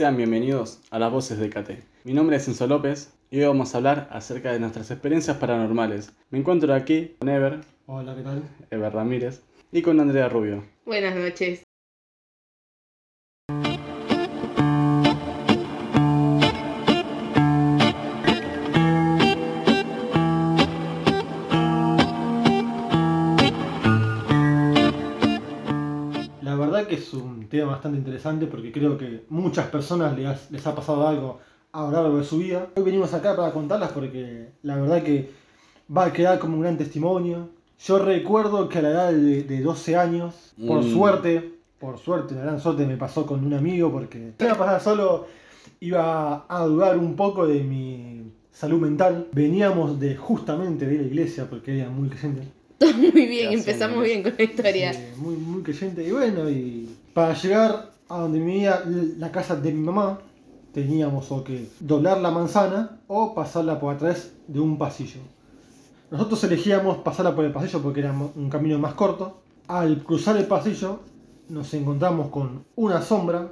Sean bienvenidos a las voces de KT. Mi nombre es Enzo López y hoy vamos a hablar acerca de nuestras experiencias paranormales. Me encuentro aquí con Ever, Hola, ¿qué tal? Ever Ramírez, y con Andrea Rubio. Buenas noches. Es un tema bastante interesante porque creo que muchas personas les, ha- les ha pasado algo a lo largo de su vida. Hoy venimos acá para contarlas porque la verdad que va a quedar como un gran testimonio. Yo recuerdo que a la edad de, de 12 años, por Mm. suerte, por suerte, una gran suerte me pasó con un amigo porque la pasada solo iba a dudar un poco de mi salud mental. Veníamos de justamente de la iglesia porque era muy creyente. Todo muy bien, Gracias, empezamos Andrés. bien con la historia. Sí, muy, muy creyente. Y bueno, y para llegar a donde vivía la casa de mi mamá, teníamos o que doblar la manzana o pasarla por atrás de un pasillo. Nosotros elegíamos pasarla por el pasillo porque era un camino más corto. Al cruzar el pasillo nos encontramos con una sombra,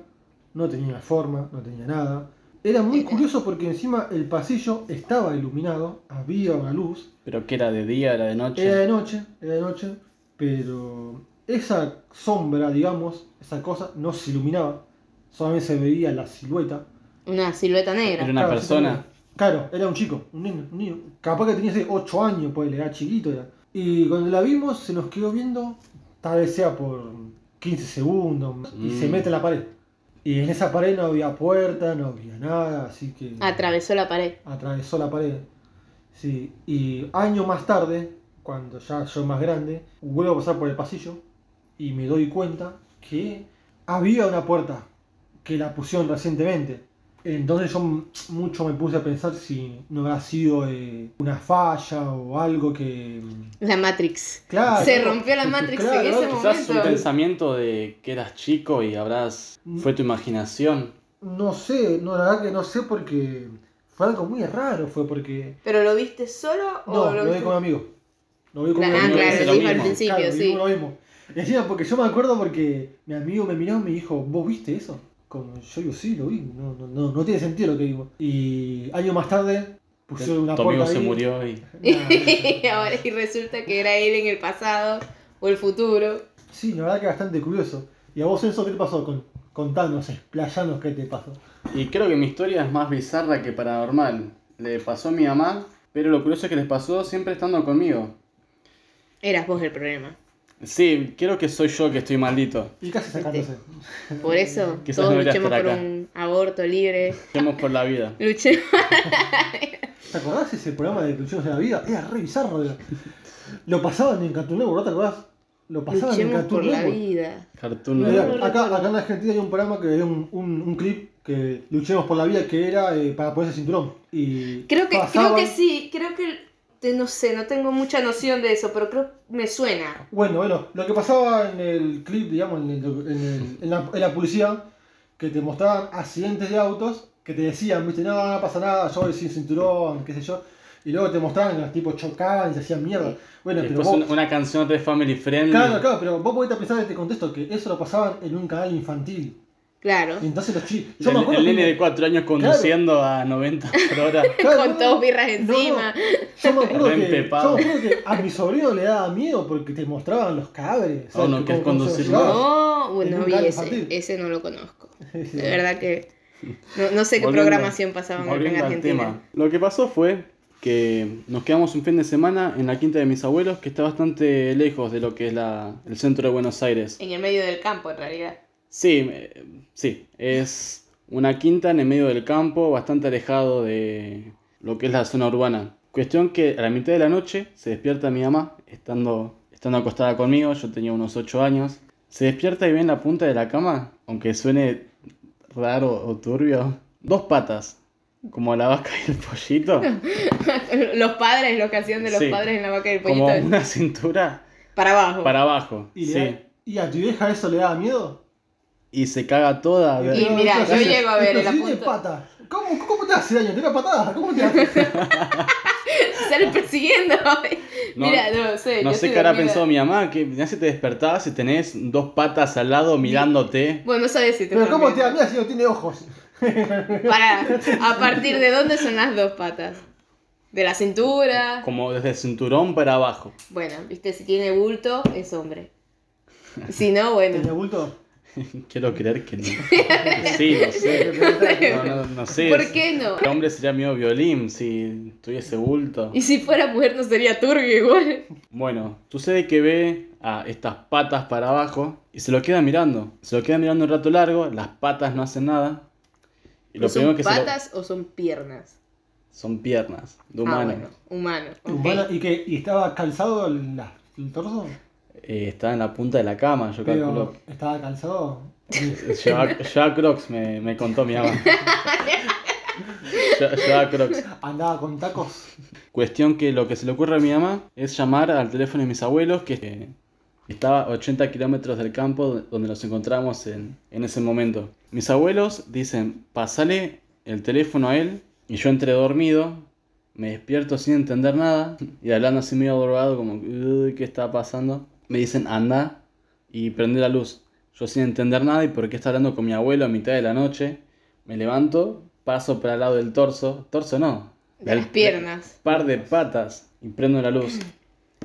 no tenía forma, no tenía nada. Era muy curioso porque encima el pasillo estaba iluminado, había una luz, Pero que era de día, era de noche. era de noche, era de noche, pero esa sombra, digamos, esa cosa no se iluminaba, solamente se veía la silueta. Una silueta negra. Era una Claro, persona. sí, Claro, era un chico, un niño, un niño. Capaz que tenía 8 años, pues era chiquito. Era. Y cuando la vimos, se nos quedó viendo, tal vez sea por 15 segundos, y se Mm. mete en la pared. Y en esa pared no había puerta, no había nada, así que Atravesó la pared. atravesó la pared. Sí, y años más tarde, cuando ya yo más grande, vuelvo a pasar por el pasillo y me doy cuenta que había una puerta que la pusieron recientemente. Entonces yo mucho me puse a pensar si no habrá sido eh, una falla o algo que... La Matrix. Claro, Se rompió la Matrix en claro, ese ¿no? Quizás un momento. pensamiento de que eras chico y habrás. Mm. fue tu imaginación. No sé, no, la verdad que no sé porque fue algo muy raro, fue porque... ¿Pero lo viste solo o No, lo lo vi con un amigo. Lo vi con un amigo. claro, lo dijo al principio, Claro, sí. lo mismo. Y encima, porque yo me acuerdo porque mi amigo me miró y me dijo, ¿vos viste eso? Como yo digo, sí, lo vi. No, no, no, no tiene sentido lo que digo. Y años más tarde pusieron una tu amigo puerta se ahí. murió y. Nah, y ahora y resulta que era él en el pasado o el futuro. sí, la verdad que es bastante curioso. ¿Y a vos, Enzo, qué te pasó? Con, contanos, explayanos qué te pasó. Y creo que mi historia es más bizarra que paranormal. Le pasó a mi mamá, pero lo curioso es que les pasó siempre estando conmigo. Eras vos el problema. Sí, creo que soy yo que estoy maldito. Y casi sacándose. Por eso Quizás todos no luchemos por acá. un aborto libre. Luchemos por la vida. Luchemos. ¿Te acordás ese programa de Luchemos en la Vida? Era re bizarro. era. Lo pasaban en Cartoon Network, ¿no te acordás? Lo pasaban en Luchemos Cartoon por la vida. Cartoon Network. no acá, acá en Argentina hay un programa que era un, un, un clip que luchemos por la vida que era eh, para ponerse cinturón. Y Creo que, creo que sí, creo que te- no sé, no tengo mucha noción de eso, pero creo me suena. Bueno, bueno, lo que pasaba en el clip, digamos, en, el- en el- en la, en la publicidad, que te mostraban accidentes de autos, que te decían, viste, no, no pasa nada, yo voy sin cinturón, qué sé yo. Y luego te mostraban que los tipos chocaban y se hacían mierda. Bueno, pero Después vos, una, una canción de Family Friendly. Claro, claro, pero vos podés pensar en este contexto que eso lo pasaban en un canal infantil. Claro. Y entonces los chicos. El, el nene de 4 años conduciendo a 90 por hora. Con dos birras encima. Yo me acuerdo que, yo me acuerdo que a mi sobrino le daba miedo porque te mostraban los cadáveres. Oh, no, que es conducir. No, En bueno, vi ese. Ese no lo conozco. De verdad que no, no sé qué Volviendo- programación pasaban acá en Argentina. tema. Lo que pasó fue que nos quedamos un fin de semana en la quinta de mis abuelos, que está bastante lejos de lo que es la, el centro de Buenos Aires. En el medio del campo, en realidad. Sí, eh, sí, es una quinta en el medio del campo, bastante alejado de lo que es la zona urbana. Cuestión que a la mitad de la noche se despierta mi mamá, estando, estando acostada conmigo, yo tenía unos 8 años. Se despierta y ve en la punta de la cama, aunque suene raro o turbio, dos patas, como la vaca y el pollito, los padres, lo que hacían de los Sí. padres en la vaca y el como pollito. una cintura Para abajo. para abajo. ¿Y, Sí. ¿Y a tu vieja eso le daba miedo? Y se caga toda. Y mira, yo llego a ver el pata. ¿Cómo, ¿Cómo te hace daño? ¿Te da patadas? ¿Cómo te hace? Sale persiguiendo. No, Mira, no sé. No yo sé qué habrá pensado mi mamá, que ya si te despertabas y tenés dos patas al lado mirándote. Bueno, no sabes si te Pero ¿cómo te da miedo si no tiene ojos? Para, ¿a partir de dónde son las dos patas? ¿De la cintura? Como desde el cinturón para abajo. Bueno, viste, si tiene bulto, es hombre. Si no, ¿Tenía bueno. bulto? Quiero creer que no. Sí, no sé. No, no, no sé. ¿Por qué no? El hombre sería mío violín si tuviese bulto. Y si fuera mujer no sería turbio igual. Bueno, sucede que ve a estas patas para abajo y se lo queda mirando. Se lo queda mirando un rato largo, las patas no hacen nada. Y lo ¿Son primero que se lo- patas o son piernas? son piernas de Ah, humano. bueno, humano. ¿Y, que, ¿Y estaba calzado el torso? Eh, está en la punta de la cama, yo calculo. ¿Estaba calzado? Lleva, lleva crocs, me, me contó mi mamá. Lleva- Lleva crocs. ¿Andaba con tacos? Cuestión que lo que se le ocurre a mi mamá es llamar al teléfono de mis abuelos, que eh, estaba a 80 kilómetros del campo donde nos encontramos en, en ese momento. Mis abuelos dicen, pasale el teléfono a él, y yo entré dormido, me despierto sin entender nada, y hablando así medio drogado, como, "Uy, ¿qué está pasando? Me dicen, anda y prende la luz. Yo sin entender nada y por qué está hablando con mi abuelo a mitad de la noche, me levanto, paso para el lado del torso, torso no, De las piernas. par de patas y prendo la luz.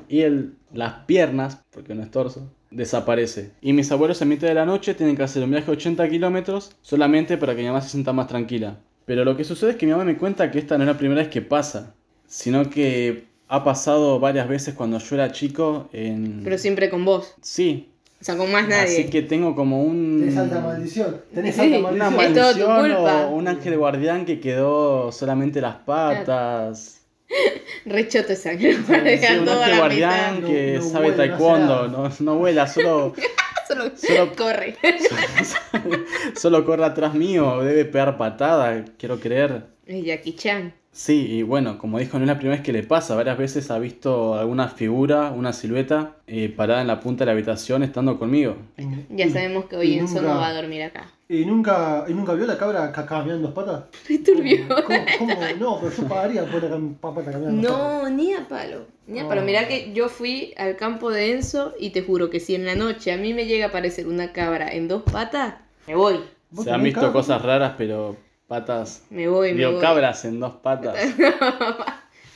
Y el, las piernas, porque no es torso, desaparece. Y mis abuelos a mitad de la noche tienen que hacer un viaje de 80 kilómetros solamente para que mi mamá se sienta más tranquila. Pero lo que sucede es que mi mamá me cuenta que esta no es la primera vez que pasa, sino que ha pasado varias veces cuando yo era chico en... Pero siempre con vos. Sí, O sea, con más nadie. así que tengo como un... Tenés alta maldición. Tenés Sí. alta Una maldición. Es todo tu maldición culpa. o un ángel guardián que quedó solamente las patas. Rechoto de sangre. Sí, Para dejar un ángel mitad. guardián No- que no sabe vuela, taekwondo, no, no vuela, solo, Solo, Solo- corre. solo corre atrás mío, debe pegar patada, quiero creer. Es Jackie Chan. Sí, y bueno, como dijo, no es la primera vez que le pasa, varias veces ha visto alguna figura, una silueta, eh, parada en la punta de la habitación estando conmigo. Ya sabemos que hoy Enzo no va a dormir acá. ¿Y nunca, ¿Y nunca vio la cabra ca- caminando dos patas? Re turbio. ¿Cómo, cómo? No, pero yo pagaría por la pata caminando dos patas. No, ni a palo. Ni a palo. Oh. Mirá que yo fui al campo de Enzo y te juro que si en la noche a mí me llega a aparecer una cabra en dos patas, me voy. ¿Vos Se han visto cabra? cosas raras, pero patas... Me voy, me Digo, voy. cabras en dos patas.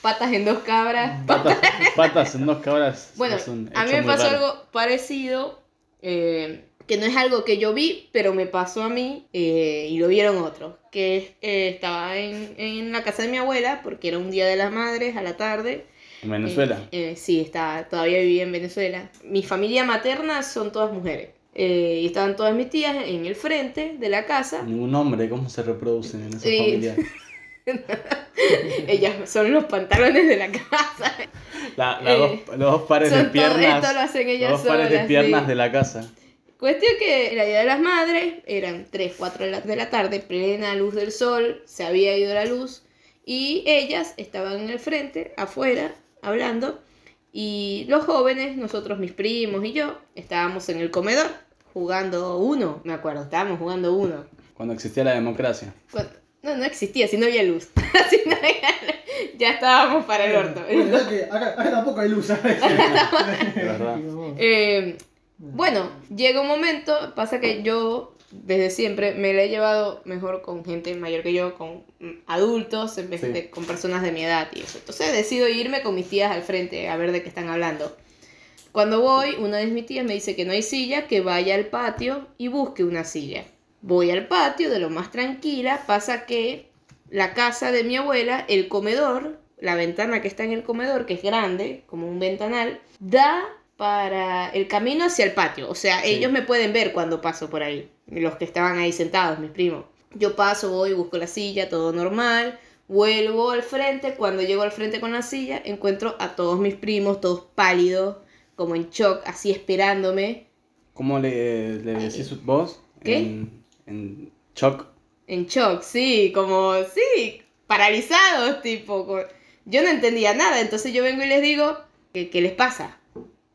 Patas en dos cabras. Patas, patas en dos cabras. Bueno, a mí me pasó raro. algo parecido, eh, que no es algo que yo vi, pero me pasó a mí eh, y lo vieron otros. Que eh, estaba en, en la casa de mi abuela, porque era un día de las madres a la tarde. En Venezuela. Eh, eh, sí, está, todavía vivía en Venezuela. Mi familia materna son todas mujeres. Eh, y estaban todas mis tías en el frente de la casa. Ningún hombre, ¿cómo se reproducen en esa familia? Ellas son los pantalones de la casa. La- la Eh, dos, los dos pares de todo- piernas. esto lo hacen ellas los dos pares de solas, piernas sí. de la casa. Cuestión que era Día de las Madres, eran 3, 4 de la, de la tarde, plena luz del sol, se había ido la luz y ellas estaban en el frente, afuera, hablando y los jóvenes, nosotros, mis primos y yo, estábamos en el comedor jugando uno, me acuerdo, estábamos jugando uno. Cuando existía la democracia. Cuando- No, no existía, si no había luz. Si no había- ya estábamos para el orto. Bueno, ya que acá, acá tampoco hay luz. Eh, bueno, llega un momento, pasa que yo desde siempre me la he llevado mejor con gente mayor que yo, con adultos, en vez Sí. de con personas de mi edad y eso. Entonces decido irme con mis tías al frente a ver de qué están hablando. Cuando voy, una de mis tías me dice que no hay silla, que vaya al patio y busque una silla. Voy al patio de lo más tranquila, pasa que la casa de mi abuela, el comedor, la ventana que está en el comedor, que es grande, como un ventanal, da para el camino hacia el patio. O sea, Sí. ellos me pueden ver cuando paso por ahí, los que estaban ahí sentados, mis primos. Yo paso, voy, busco la silla, todo normal. Vuelvo al frente, cuando llego al frente con la silla, encuentro a todos mis primos, todos pálidos, como en shock, así esperándome. ¿Cómo le, le decís vos? ¿Qué? En, en shock. En shock, sí, como, sí, paralizados, tipo. co- Yo no entendía nada, entonces yo vengo y les digo, ¿qué, qué les pasa?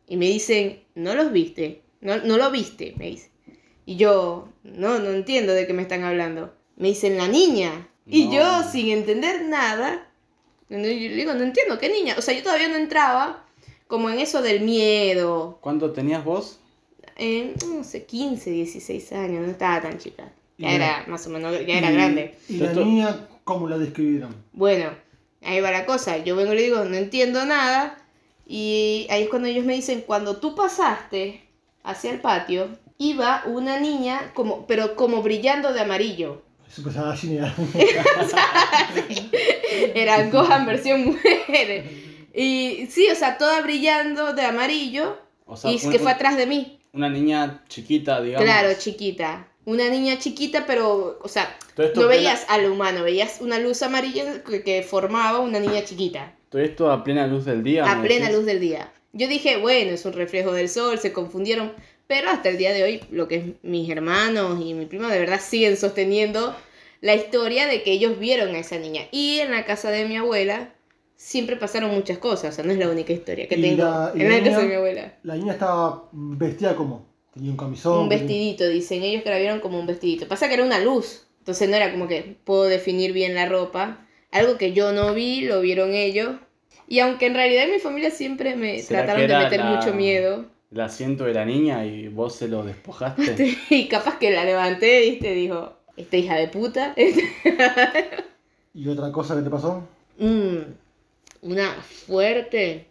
Y me dicen, no los viste, no, no lo viste, me dicen. Y yo, no, no entiendo de qué me están hablando. Me dicen, la niña. Y No. yo, sin entender nada, yo le digo, no entiendo, ¿qué niña? O sea, yo todavía no entraba como en eso del miedo. ¿Cuánto tenías vos? En, no sé, 15, 16 años, no estaba tan chica. Y Ya la- era más o menos, ya era y- grande. ¿Y la Esto- niña cómo la describieron? Bueno, ahí va la cosa. Yo vengo y le digo, no entiendo nada. Y ahí es cuando ellos me dicen, cuando tú pasaste hacia el patio, iba una niña, como, pero como brillando de amarillo. Saiyajin era. Era Gohan versión mujer. Y sí, o sea, toda brillando de amarillo. O sea, y un- que fue atrás de mí. una niña chiquita, digamos. Claro, chiquita. Una niña chiquita, pero, o sea, no plena- veías a lo humano, veías una luz amarilla que, que formaba una niña chiquita. Todo esto a plena luz del día. A plena decís. luz del día. Yo dije, bueno, es un reflejo del sol, se confundieron. Pero hasta el día de hoy, lo que es mis hermanos y mi prima de verdad siguen sosteniendo la historia de que ellos vieron a esa niña. Y en la casa de mi abuela siempre pasaron muchas cosas. O sea, no es la única historia que tengo la- en la la casa niña- de mi abuela. La niña estaba vestida como. Tenía un camisón. Un vestidito, dicen ellos que la vieron como un vestidito. Pasa que era una luz, entonces no era como que puedo definir bien la ropa. Algo que yo no vi, lo vieron ellos. Y aunque en realidad en mi familia siempre me ¿Será trataron de meter la- mucho miedo. El asiento de la niña y vos se lo despojaste. Y capaz que la levanté, viste, dijo, esta hija de puta. ¿Y otra cosa que te pasó? Mm, una fuerte,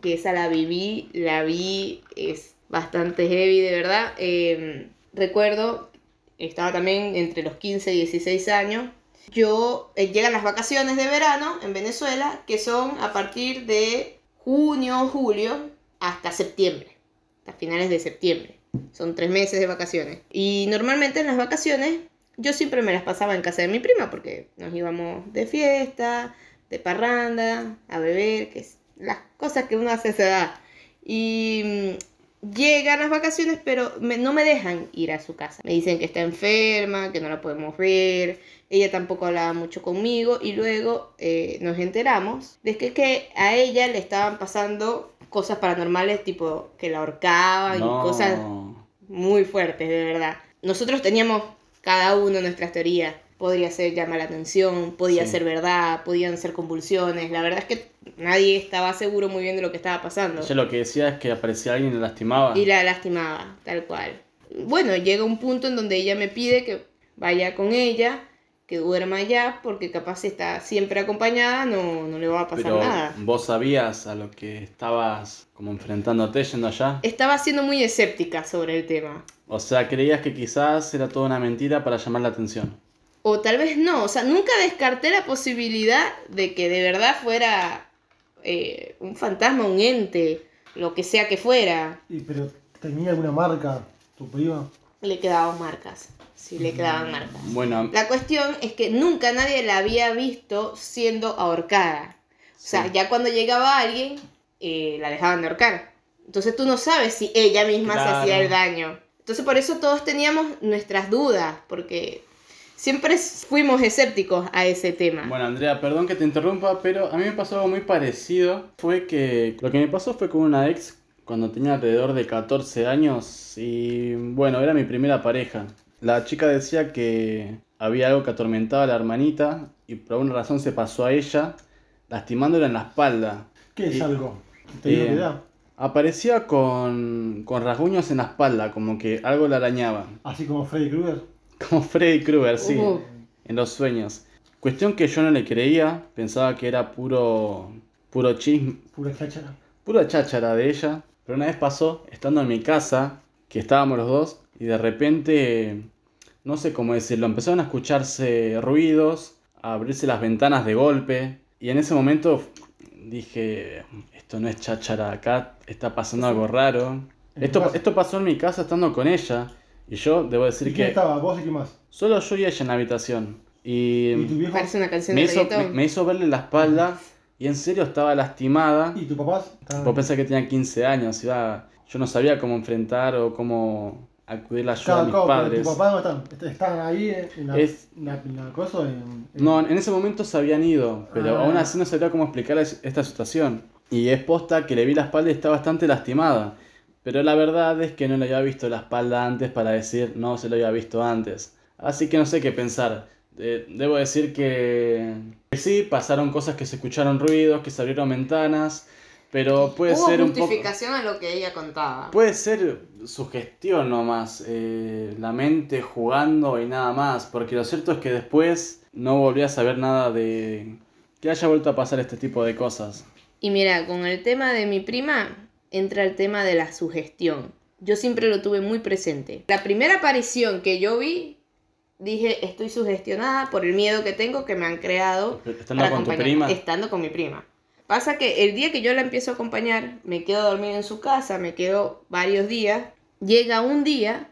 que esa la viví, la vi, es bastante heavy, de verdad. Eh, recuerdo, estaba también entre los 15 y 16 años. Yo, eh, llegan las vacaciones de verano en Venezuela, que son a partir de junio, julio, hasta septiembre, hasta finales de septiembre. Son tres meses de vacaciones. Y normalmente en las vacaciones yo siempre me las pasaba en casa de mi prima porque nos íbamos de fiesta, de parranda, a beber, que es las cosas que uno hace a esa edad. Y mm, llegan las vacaciones, pero me- no me dejan ir a su casa. Me dicen que está enferma, que no la podemos ver. Ella tampoco hablaba mucho conmigo. Y luego eh, nos enteramos de que, que a ella le estaban pasando cosas paranormales, tipo que la ahorcaban No. y cosas muy fuertes, de verdad. Nosotros teníamos cada uno nuestras teorías. Podría ser llamar la atención, podía Sí. ser verdad, podían ser convulsiones. La verdad es que nadie estaba seguro muy bien de lo que estaba pasando. Ella lo que decía es que aparecía alguien y la lastimaba. Y la lastimaba, tal cual. Bueno, llega un punto en donde ella me pide que vaya con ella, que duerma allá, porque capaz si está siempre acompañada, no, no le va a pasar Pero nada. vos sabías a lo que estabas como enfrentándote yendo allá. Estaba siendo muy escéptica sobre el tema. O sea, creías que quizás era toda una mentira para llamar la atención. O tal vez no, o sea, nunca descarté la posibilidad de que de verdad fuera eh, un fantasma, un ente, lo que sea que fuera. Y, ¿Pero tenía alguna marca tu prima? Le quedaban marcas, sí, le quedaban marcas. Bueno, La cuestión es que nunca nadie la había visto siendo ahorcada. O sea, Sí. ya cuando llegaba alguien, eh, la dejaban de ahorcar. Entonces tú no sabes si ella misma se hacía el daño. Entonces por eso todos teníamos nuestras dudas, porque siempre fuimos escépticos a ese tema. Bueno, Andrea, perdón que te interrumpa, pero a mí me pasó algo muy parecido. Fue que lo que me pasó fue con una ex cuando tenía alrededor de 14 años y bueno, era mi primera pareja. La chica decía que había algo que atormentaba a la hermanita y por alguna razón se pasó a ella, lastimándola en la espalda. ¿Qué es Y- algo? ¿Te Eh, que da? Aparecía con, con rasguños en la espalda, como que algo la arañaba. Así como Freddy Krueger. Como Freddy Krueger, sí. Uh. En los sueños. Cuestión que yo no le creía, pensaba que era puro puro chisme, Pura cháchara. pura cháchara de ella. Pero una vez pasó, estando en mi casa, que estábamos los dos, y de repente, no sé cómo decirlo, empezaron a escucharse ruidos, a abrirse las ventanas de golpe. Y en ese momento dije, esto no es cháchara, acá está pasando algo raro. ¿En tu Esto, esto pasó en mi casa estando con ella. Y yo debo ¿Y decir quién que estaba? ¿Vos y quién más? solo yo y ella en la habitación. Y, ¿Y tu viejo? Parece una canción me de hizo, me, me hizo verle la espalda y en serio estaba lastimada. ¿Y tu papá? Estaban- Vos pensás que tenía 15 años, iba, yo no sabía cómo enfrentar o cómo acudir a la ayuda Claro, de mis claro, pero padres. ¿Tu papá no están? Est- ¿Están ahí en la, Es- en la, en la cosa? En, en- No, en ese momento se habían ido, pero Ah. aún así no sabía cómo explicar es- esta situación. Y es posta que le vi la espalda y está bastante lastimada. Pero la verdad es que no le había visto la espalda antes para decir no se lo había visto antes. Así que no sé qué pensar. Eh, debo decir que, que sí, pasaron cosas que se escucharon ruidos, que se abrieron ventanas. Pero puede Hubo ser un poco... justificación a lo que ella contaba. Puede ser sugestión nomás, eh, la mente jugando y nada más, porque lo cierto es que después no volví a saber nada de que haya vuelto a pasar este tipo de cosas. Y mira, con el tema de mi prima entra el tema de la sugestión. Yo siempre lo tuve muy presente. La primera aparición que yo vi, dije, estoy sugestionada por el miedo que tengo que me han creado. Estando con tu acompañar- prima. Estando con mi prima. Pasa que el día que yo la empiezo a acompañar, me quedo a dormir en su casa, me quedo varios días. Llega un día,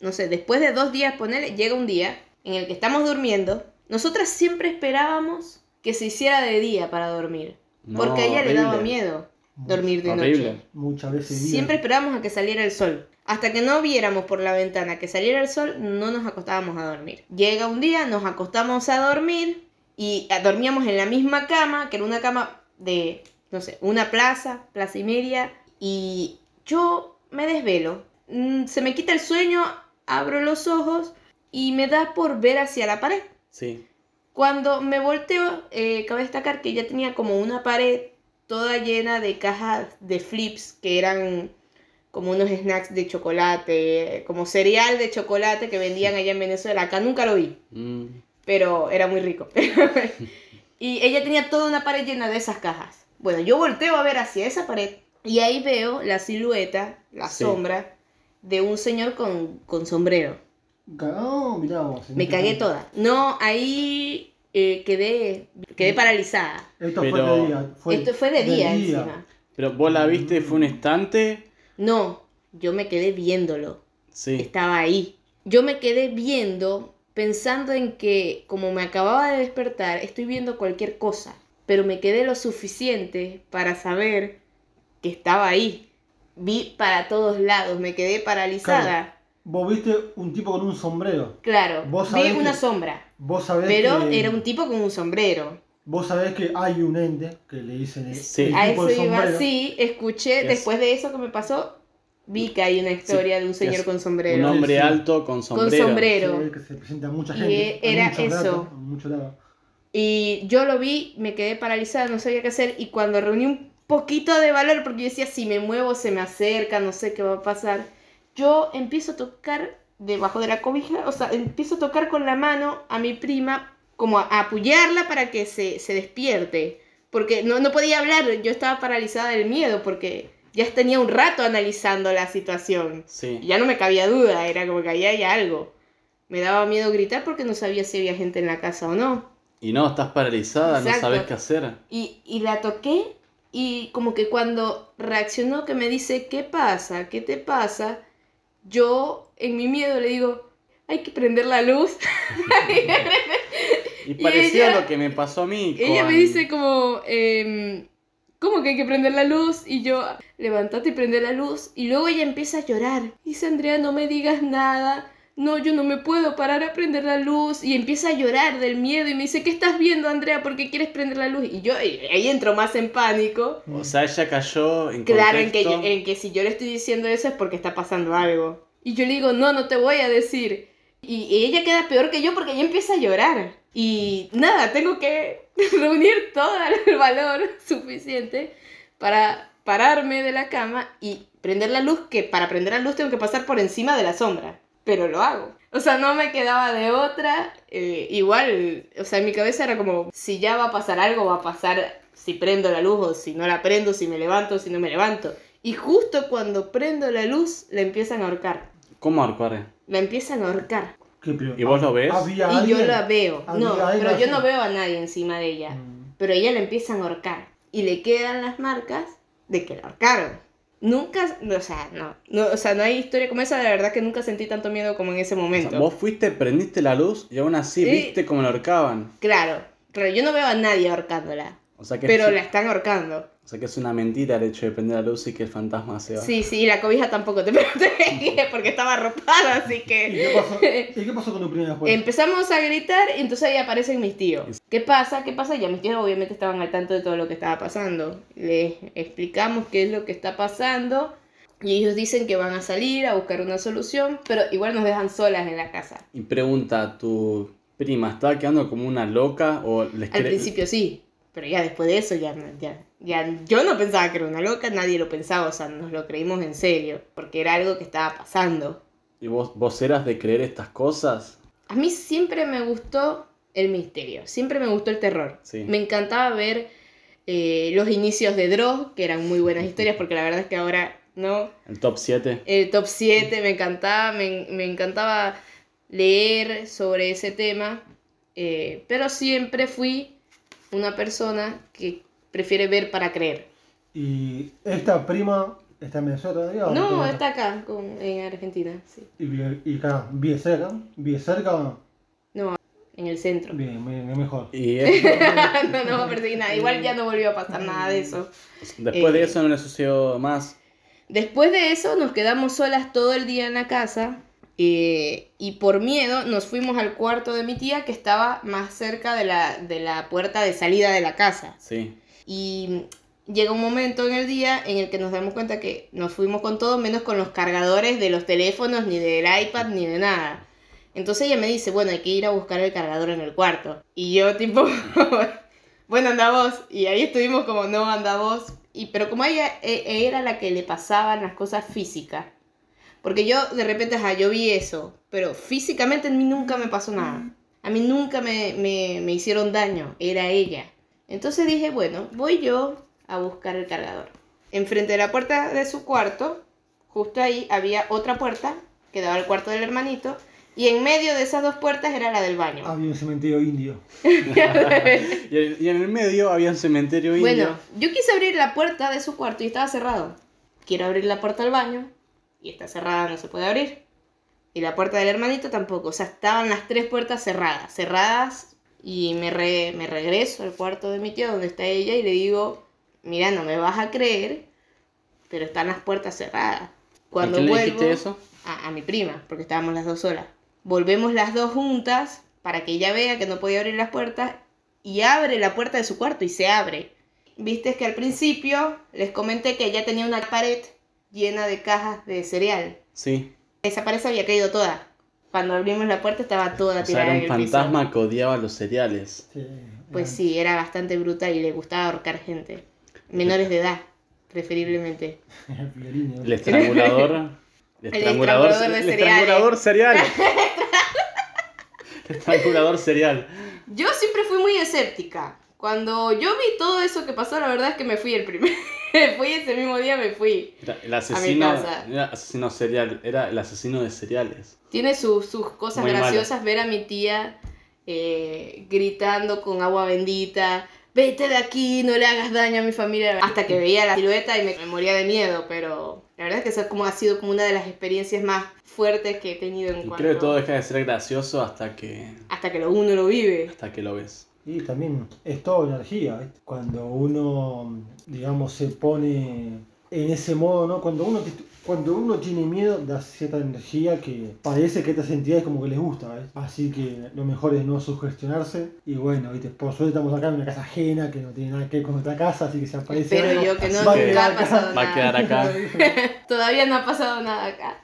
no sé, después de dos días, ponerle, llega un día en el que estamos durmiendo. Nosotras siempre esperábamos que se hiciera de día para dormir. No, porque a ella le daba miedo dormir de Horrible. noche. Muchas veces día. Siempre esperábamos a que saliera el sol. Hasta que no viéramos por la ventana que saliera el sol, no nos acostábamos a dormir. Llega un día, nos acostamos a dormir y ah, dormíamos en la misma cama, que era una cama de, no sé, una plaza, plaza y media. Y yo me desvelo. Mm, Se me quita el sueño, abro los ojos y me da por ver hacia la pared. Sí. Cuando me volteo, eh, cabe destacar que ya tenía como una pared toda llena de cajas de flips que eran como unos snacks de chocolate, como cereal de chocolate que vendían allá en Venezuela. Acá nunca lo vi, Mm, pero era muy rico. y ella tenía toda una pared llena de esas cajas. Bueno, yo volteo a ver hacia esa pared y ahí veo la silueta, la Sí. sombra de un señor con, con sombrero. Oh, mirá vos. Me cagué toda. No, ahí eh, quedé, quedé paralizada. Esto Pero- fue de día. Fue Esto fue de día, encima. Pero vos la viste, fue un instante. No, yo me quedé viéndolo. Sí. Estaba ahí. Yo me quedé viendo, pensando en que como me acababa de despertar, estoy viendo cualquier cosa. Pero me quedé lo suficiente para saber que estaba ahí. Vi para todos lados, me quedé paralizada. Vos viste un tipo con un sombrero. Claro, Vos vi una que- sombra. Vos sabés Pero que, era un tipo con un sombrero. Vos sabés que hay un ente que le dicen el, Sí. el A tipo eso iba, sombrero. sí, escuché, Es- después de eso que me pasó, vi que hay una historia de un señor con Un sombrero. hombre Sí. alto con sombrero. Con sombrero. Sí, que se presenta a mucha Y gente. en era eso. lados, en muchos lados. Y yo lo vi, me quedé paralizada, no sabía qué hacer. Y cuando reuní un poquito de valor, porque yo decía, si me muevo, se me acerca, no sé qué va a pasar. Yo empiezo a tocar debajo de la cobija, o sea, empiezo a tocar con la mano a mi prima, como a, a apoyarla para que se, se despierte. Porque no, no podía hablar, yo estaba paralizada del miedo, porque ya tenía un rato analizando la situación. Sí. Ya no me cabía duda, era como que ahí hay algo. Me daba miedo gritar porque no sabía si había gente en la casa o no. Y no, estás paralizada, Exacto. no sabes qué hacer. Y, y la toqué y como que cuando reaccionó que me dice, ¿qué pasa? ¿Qué te pasa? Yo en mi miedo le digo, hay que prender la luz. Y Y parecía ella- lo que me pasó a mí. Ella me dice como, em, ¿cómo que hay que prender la luz? Y yo, levántate y prende la luz. Y luego ella empieza a llorar. Dice, Andrea, no me digas nada. No, yo no me puedo parar a prender la luz. Y empieza a llorar del miedo y me dice, ¿qué estás viendo, Andrea? ¿Por qué quieres prender la luz? Y yo y ahí entro más en pánico. O sea, ella cayó en Claro, en que, yo- en que si yo le estoy diciendo eso es porque está pasando algo. Y yo le digo, no, no te voy a decir. Y, y ella queda peor que yo porque ella empieza a llorar. Y nada, tengo que reunir todo el valor suficiente para pararme de la cama y prender la luz, que para prender la luz tengo que pasar por encima de la sombra. Pero lo hago. O sea, no me quedaba de otra. eh, igual, o sea, en mi cabeza era como, si ya va a pasar algo, va a pasar si prendo la luz o si no la prendo, si me levanto o si no me levanto. Y justo cuando prendo la luz, la empiezan a ahorcar. ¿Cómo arcuare? La empiezan a ahorcar. ¿Qué, pero- ¿Y vos lo ves? ¿Había Y alguien? yo la veo. No, pero yo así. no veo a nadie encima de ella. Mm. Pero ella la empiezan a ahorcar. Y le quedan las marcas de que la ahorcaron. Nunca, o sea, no, no, o sea, no hay historia como esa, de verdad que nunca sentí tanto miedo como en ese O momento. sea, vos fuiste, prendiste la luz y aún así Sí. viste cómo la ahorcaban. Claro, pero yo no veo a nadie ahorcándola. O sea, que Pero es, la están ahorcando. o sea que es una mentira el hecho de prender la luz y que el fantasma se va. Sí, sí, y la cobija tampoco te protege porque estaba arropada, así ¿Y que... qué pasó, ¿Y qué pasó con tu prima después? Empezamos a gritar y entonces ahí aparecen mis tíos. ¿Qué pasa? ¿Qué pasa? Ya mis tíos obviamente estaban al tanto de todo lo que estaba pasando. Les explicamos qué es lo que está pasando y ellos dicen que van a salir a buscar una solución, pero igual nos dejan solas en la casa. Y pregunta, ¿tu prima estaba quedando como una loca o les Al principio sí, pero ya después de eso ya, ya Ya, yo no pensaba que era una loca, nadie lo pensaba, o sea, nos lo creímos en serio, porque era algo que estaba pasando. ¿Y vos, vos eras de creer estas cosas? A mí siempre me gustó el misterio, siempre me gustó el terror. Sí. Me encantaba ver eh, los inicios de Dross, que eran muy buenas historias, porque la verdad es que ahora no. El top 7. El top 7 me encantaba, me, me encantaba leer sobre ese tema, eh, pero siempre fui una persona que prefiere ver para creer. Y esta prima está en Venezuela todavía. No, está acá, con- en Argentina, sí. Y, y acá, vive cerca. Vive cerca. No, en el centro. Bien, bien, bien mejor. Y no, no va a perseguir nada. Igual ya no volvió a pasar nada de eso. después de Eh. eso no le sucedió más. Después de eso nos quedamos solas todo el día en la casa eh, y por miedo nos fuimos al cuarto de mi tía que estaba más cerca de la, de la puerta de salida de la casa. Sí. Y llega un momento en el día en el que nos damos cuenta que nos fuimos con todo menos con los cargadores de los teléfonos, ni del iPad, ni de nada. Entonces ella me dice, bueno, hay que ir a buscar el cargador en el cuarto. Y yo tipo, bueno, anda vos. Y ahí estuvimos como, no, anda vos. Y, pero como ella e- era la que le pasaban las cosas físicas. Porque yo de repente, ajá, yo vi eso, pero físicamente en mí nunca me pasó nada. A mí nunca me, me, me hicieron daño, era ella. Entonces dije, bueno, voy yo a buscar el cargador. Enfrente de la puerta de su cuarto, justo ahí había otra puerta que daba al cuarto del hermanito. Y en medio de esas dos puertas era la del baño. Había un cementerio indio. Y, y en el medio había un cementerio indio. Bueno, yo quise abrir la puerta de su cuarto y estaba cerrado. Quiero abrir la puerta del baño y está cerrada, no se puede abrir. Y la puerta del hermanito tampoco. O sea, estaban las tres puertas cerradas. Cerradas y me, re- me regreso al cuarto de mi tía donde está ella y le digo, mira, no me vas a creer, pero están las puertas cerradas. Cuando quién le vuelvo dijiste eso? A, a mi prima, porque estábamos las dos solas. Volvemos las dos juntas para que ella vea que no podía abrir las puertas y abre la puerta de su cuarto y se abre. Viste que al principio les comenté que ella tenía una pared llena de cajas de cereal. Sí. Esa pared se había caído toda. Cuando abrimos la puerta estaba toda O sea, era un el fantasma piso. que odiaba los cereales. Sí, Pues sí, era bastante brutal y le gustaba ahorcar gente. Menores de edad, preferiblemente. El estrangulador. El estrangulador de el cereales. estrangulador cereal. el estrangulador cereal. Yo siempre fui muy escéptica. Cuando yo vi todo eso que pasó, la verdad es que me fui el primer. fui ese mismo día, me fui. Era el asesino. casa. Era asesino serial. Era el asesino de cereales. Tiene sus, sus cosas Muy graciosas ver a mi tía eh, gritando con agua bendita. Vete de aquí, no le hagas daño a mi familia. Hasta que veía la silueta y me, me moría de miedo, pero la verdad es que esa como ha sido como una de las experiencias más fuertes que he tenido en Y cuanto... creo que todo deja de ser gracioso hasta que. Hasta que lo uno lo vive. hasta que lo ves. Y también es toda energía, ¿viste? Cuando uno, digamos, se pone en ese modo, ¿no? Cuando uno, cuando uno tiene miedo, da cierta energía que parece que a estas entidades como que les gusta, ¿ves? Así que lo mejor es no sugestionarse. Y bueno, ¿viste? por suerte estamos acá en una casa ajena que no tiene nada que ver con nuestra casa, así que si aparece algo, yo que no, va que nunca ha pasado acá. Va a nada. quedar acá. Todavía no ha pasado nada acá.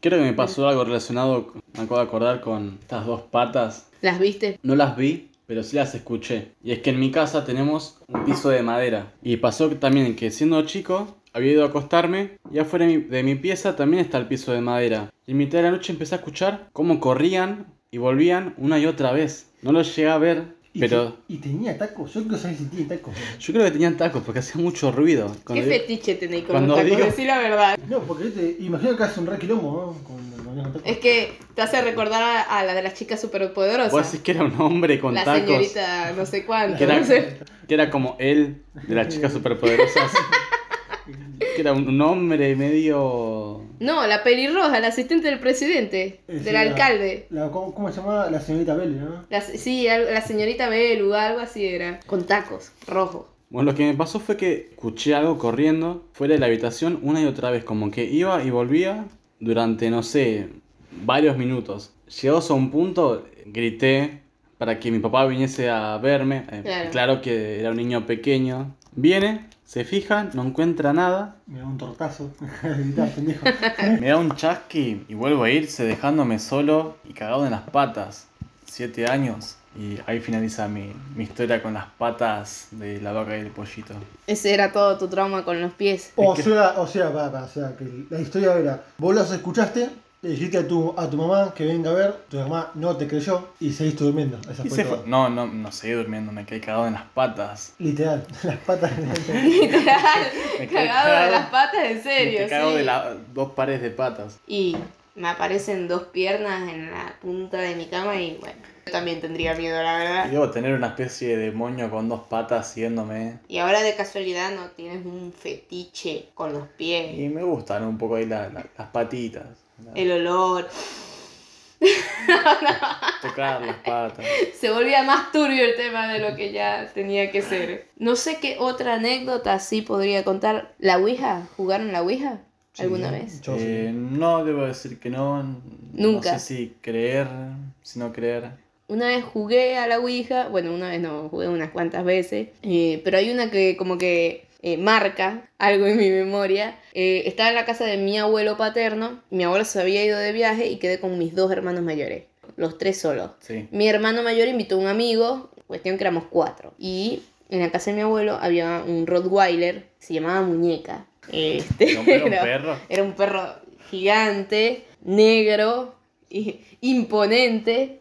Creo que me pasó algo relacionado, me acabo de acordar, con estas dos patas. ¿Las viste? No las vi, pero sí las escuché. Y es que en mi casa tenemos un piso de madera. Y pasó también que siendo chico había ido a acostarme y afuera de mi, de mi pieza también está el piso de madera. Y en mitad de la noche empecé a escuchar cómo corrían y volvían una y otra vez. No los llegué a ver, Y, pero te- y tenía tacos, yo quiero saber si tiene tacos. yo creo que tenían tacos porque hacía mucho ruido. ¿Qué fetiche tenéis con cuando los tacos? digo- Decí la verdad. No, porque ¿viste? imagino que hace un re quilombo, ¿no? Con, con esos tacos. Es que te hace recordar a, a la de las chicas superpoderosas. Vos decís que era un hombre con la tacos. señorita no sé cuánto. Que era, no sé. que era como él, de las chicas superpoderosas. que era un hombre medio... No, la pelirroja, la asistente del presidente, Es del la- alcalde. la- ¿cómo, cómo se llama? La señorita Belle, ¿no? La, sí, la señorita Belu, algo así era. Con tacos, rojo. Bueno, lo que me pasó fue que escuché algo corriendo fuera de la habitación una y otra vez, como que iba y volvía durante, no sé, varios minutos. Llegados a un punto, grité para que mi papá viniese a verme. Eh, Claro. claro que era un niño pequeño. Viene, se fija, no encuentra nada. Me da un tortazo. Me da un chasqui y vuelvo a irse dejándome solo y cagado en las patas. 7 años. Y ahí finaliza mi, mi historia con las patas de la vaca y el pollito. Ese era todo tu trauma con los pies. O que- sea, o sea, para, para, o sea, que la historia era, vos los escuchaste, le dijiste a tu, a tu mamá que venga a ver, tu mamá no te creyó y seguiste durmiendo. Esa Y fue se todo. fue. No, no, no seguí durmiendo, me quedé cagado en las patas. Literal, las patas. Literal, Me quedé cagado de las patas, en Me serio. quedé cagado sí. de las dos pares de patas. Y me aparecen dos piernas en la punta de mi cama y bueno, yo también tendría miedo, la Y verdad. debo tener una especie de demonio con dos patas siguiéndome. Y ahora de casualidad no tienes un fetiche con los pies, Y me gustan un poco ahí la- la- las patitas. El olor. Tocar las patas. Se volvía más turbio el tema de lo que ya tenía que ser. No sé qué otra anécdota sí podría contar. ¿La Ouija? ¿Jugaron la Ouija? ¿Alguna Sí, vez? yo. Eh, no, debo decir que no. Nunca. No sé si creer, si no creer. Una vez jugué a la Ouija, bueno, una vez no, jugué unas cuantas veces, eh, pero hay una que como que eh, marca algo en mi memoria. Eh, estaba en la casa de mi abuelo paterno, mi abuelo se había ido de viaje y quedé con mis dos hermanos mayores, los tres solos. Sí. Mi hermano mayor invitó a un amigo, cuestión que éramos cuatro, y en la casa de mi abuelo había un Rottweiler, se llamaba Muñeca. Este, ¿No era un perro? era un perro gigante, negro, y imponente.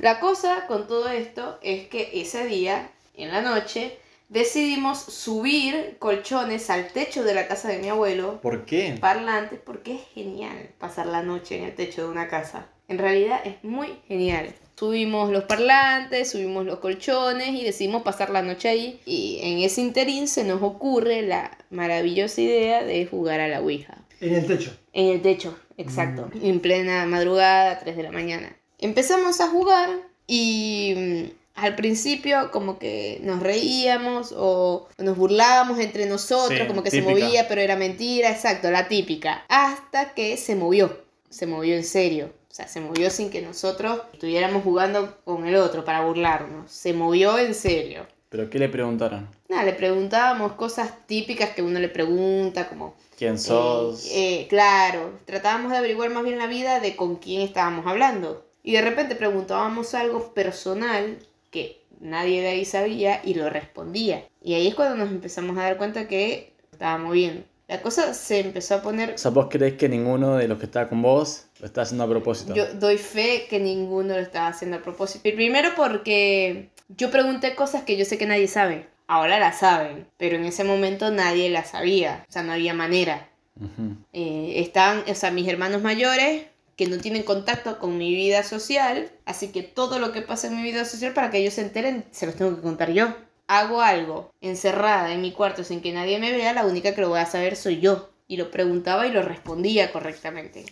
La cosa con todo esto es que ese día, en la noche, decidimos subir colchones al techo de la casa de mi abuelo, ¿Por qué? parlantes, porque es genial pasar la noche en el techo de una casa. En realidad es muy genial. Subimos los parlantes, subimos los colchones y decidimos pasar la noche ahí. Y en ese interín se nos ocurre la maravillosa idea de jugar a la Ouija. En el techo. En el techo, exacto. En plena madrugada, 3 de la mañana. Empezamos a jugar y mm, al principio como que nos reíamos o nos burlábamos entre nosotros, Sí, como que típica. se movía, pero era mentira, exacto, la típica. Hasta que se movió, se movió en serio. O sea, se movió sin que nosotros estuviéramos jugando con el otro para burlarnos. Se movió en serio. ¿Pero qué le preguntaron? Nada, le preguntábamos cosas típicas que uno le pregunta, como ¿Quién sos? eh, eh, claro, tratábamos de averiguar más bien la vida de con quién estábamos hablando. Y de repente preguntábamos algo personal que nadie de ahí sabía y lo respondía. Y ahí es cuando nos empezamos a dar cuenta que estábamos bien. La cosa se empezó a poner... O sea, ¿vos creés que ninguno de los que está con vos lo está haciendo a propósito? Yo doy fe que ninguno lo estaba haciendo a propósito. Primero porque yo pregunté cosas que yo sé que nadie sabe. Ahora las saben, pero en ese momento nadie las sabía. O sea, no había manera. Ujú. Eh, están, o sea, mis hermanos mayores que no tienen contacto con mi vida social, así que todo lo que pasa en mi vida social para que ellos se enteren se los tengo que contar yo. Hago algo encerrada en mi cuarto sin que nadie me vea, la única que lo voy a saber soy yo. Y lo preguntaba y lo respondía correctamente.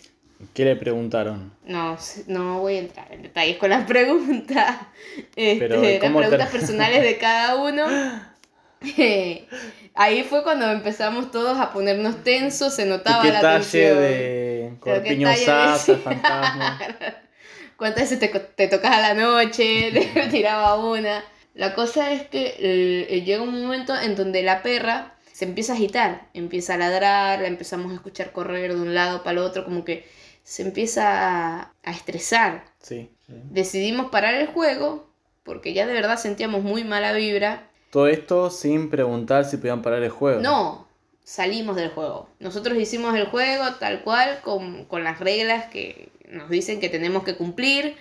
¿Qué le preguntaron? No, no voy a entrar en detalles con las preguntas. Este, las ¿cómo te- preguntas personales de cada uno. Ahí fue cuando empezamos todos a ponernos tensos, se ¿Y notaba qué la tensión. de corpiño al fantasma? ¿Cuántas veces te, te tocas a la noche? Le tiraba una. La cosa es que eh, llega un momento en donde la perra se empieza a agitar, empieza a ladrar, la empezamos a escuchar correr de un lado para el otro, como que se empieza a, a estresar. Sí. Decidimos parar el juego porque ya de verdad sentíamos muy mala vibra. Todo esto sin preguntar si podían parar el juego. No, salimos del juego. Nosotros hicimos el juego tal cual, con, con las reglas que nos dicen que tenemos que cumplir,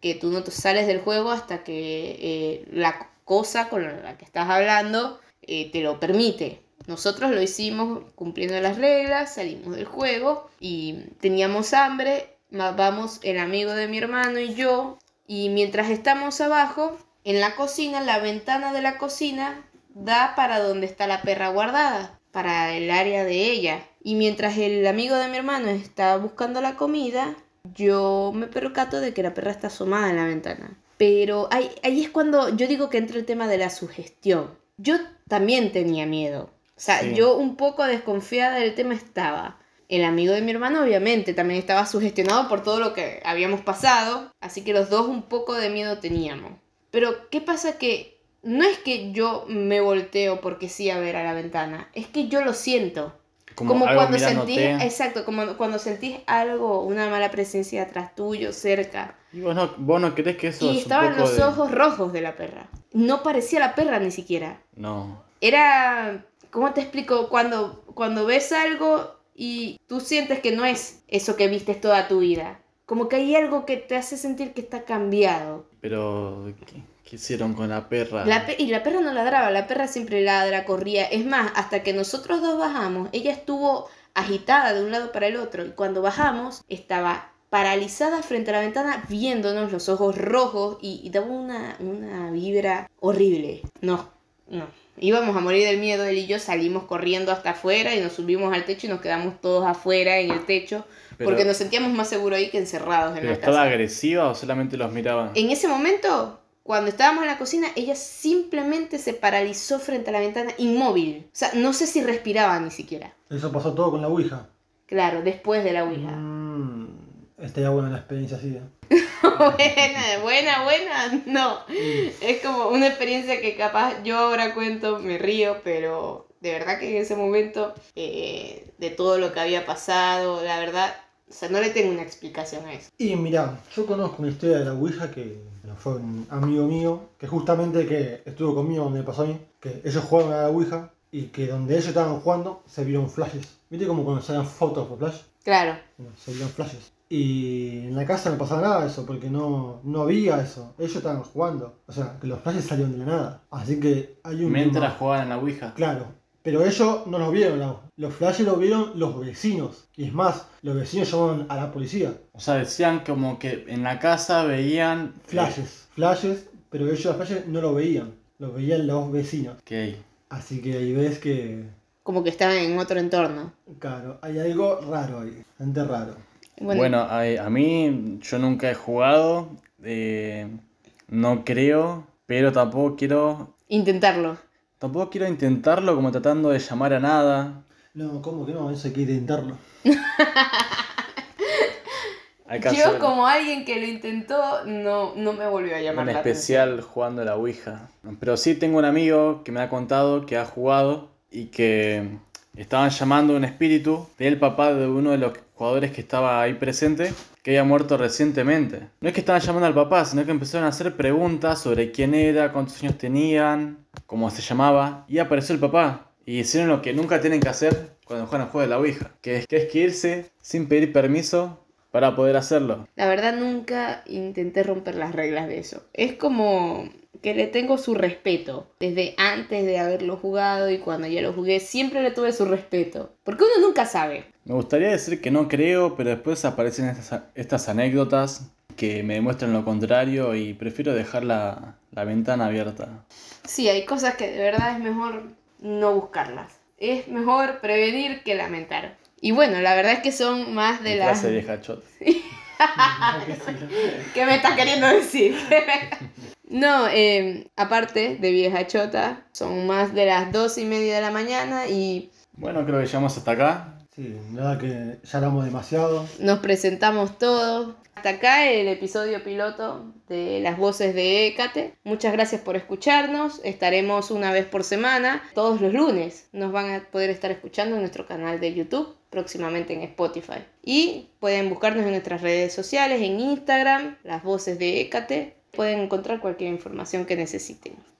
que tú no te sales del juego hasta que eh, la cosa con la que estás hablando eh, te lo permite. Nosotros lo hicimos cumpliendo las reglas, salimos del juego y teníamos hambre, vamos el amigo de mi hermano y yo, y mientras estamos abajo, en la cocina, la ventana de la cocina da para donde está la perra guardada, para el área de ella. Y mientras el amigo de mi hermano está buscando la comida, yo me percato de que la perra está asomada en la ventana. Pero ahí, ahí es cuando yo digo que entra el tema de la sugestión. Yo también tenía miedo. O sea, Sí. yo un poco desconfiada del tema estaba. El amigo de mi hermano obviamente también estaba sugestionado por todo lo que habíamos pasado, así que los dos un poco de miedo teníamos. Pero ¿qué pasa que no es que yo me volteo porque sí a ver a la ventana, es que yo lo siento. Como, cuando sentís, exacto, como cuando sentís algo, una mala presencia atrás tuyo, cerca. Y vos no, vos no crees que eso y es un estaban poco los de... ojos rojos de la perra. No parecía la perra ni siquiera. No. Era, ¿cómo te explico? Cuando, cuando ves algo y tú sientes que no es eso que vistes toda tu vida. Como que hay algo que te hace sentir que está cambiado. Pero, ¿qué, qué hicieron con la perra? La pe- y la perra no ladraba, la perra siempre ladra, corría. Es más, hasta que nosotros dos bajamos, ella estuvo agitada de un lado para el otro. Y cuando bajamos, estaba paralizada frente a la ventana, viéndonos los ojos rojos y, y daba una, una vibra horrible. No, no. Íbamos a morir del miedo, él y yo salimos corriendo hasta afuera y nos subimos al techo y nos quedamos todos afuera en el techo. Pero- porque nos sentíamos más seguros ahí que encerrados en ¿Pero la estaba casa. agresiva o solamente los miraba? En ese momento, cuando estábamos en la cocina, ella simplemente se paralizó frente a la ventana, inmóvil. O sea, no sé si respiraba ni siquiera. Eso pasó todo con la Ouija. Claro, después de la Ouija. Mm, estaría buena la experiencia así. ¿eh? buena, buena, buena. No. Es como una experiencia que capaz yo ahora cuento, me río, pero de verdad que en ese momento, eh, de todo lo que había pasado, la verdad, o sea, no le tengo una explicación a eso. Y mirá, yo conozco una historia de la Ouija que bueno, fue un amigo mío, que justamente que estuvo conmigo donde me pasó a mí, que ellos jugaron a la Ouija y que donde ellos estaban jugando se vieron flashes. ¿Viste como cuando salen fotos por flash? Claro. Bueno, se vieron flashes. Y en la casa no pasaba nada de eso, porque no, no había eso. Ellos estaban jugando. O sea, que los flashes salieron de la nada. Así que hay un... Mientras tema- jugaban en la Ouija. Claro. Pero ellos no los vieron, los flashes los vieron los vecinos. Y es más, los vecinos llamaron a la policía. O sea, decían como que en la casa veían... Flashes, flashes, pero ellos los flashes no los veían. Los veían los vecinos. Ok. Así que ahí ves que, Como que estaban en otro entorno. claro, hay algo raro ahí. Bastante raro. Bueno, Bueno, a, a mí yo nunca he jugado, eh, no creo, pero tampoco quiero, intentarlo. Tampoco quiero intentarlo como tratando de llamar a nada. No, ¿cómo que no? Eso hay que intentarlo. Yo como alguien que lo intentó, no, no me volvió a llamar la especial jugando a la Ouija. Pero sí tengo un amigo que me ha contado que ha jugado y que estaban llamando a un espíritu del papá de uno de los jugadores que estaba ahí presente, que había muerto recientemente. No es que estaban llamando al papá, sino que empezaron a hacer preguntas sobre quién era, cuántos años tenían, cómo se llamaba, y apareció el papá. Y hicieron lo que nunca tienen que hacer cuando juegan juego de la Ouija, que es que, es que irse sin pedir permiso para poder hacerlo. La verdad nunca intenté romper las reglas de eso. Es como que le tengo su respeto. Desde antes de haberlo jugado y cuando ya lo jugué, siempre le tuve su respeto. Porque uno nunca sabe. Me gustaría decir que no creo, pero después aparecen estas, estas anécdotas que me demuestran lo contrario y prefiero dejar la, la ventana abierta. Sí, hay cosas que de verdad es mejor no buscarlas. Es mejor prevenir que lamentar. Y bueno, la verdad es que son más de Mi las... frase vieja chota. ¿Qué me estás queriendo decir? no, eh, aparte de vieja chota, son más de las dos y media de la mañana y Bueno, creo que llegamos hasta acá. Sí, nada que ya hablamos demasiado. nos presentamos todos. Hasta acá el episodio piloto de las voces de Écate. Muchas gracias por escucharnos. Estaremos una vez por semana, todos los lunes. Nos van a poder estar escuchando en nuestro canal de YouTube, próximamente en Spotify. Y pueden buscarnos en nuestras redes sociales, en Instagram, las voces de Écate. Pueden encontrar cualquier información que necesiten.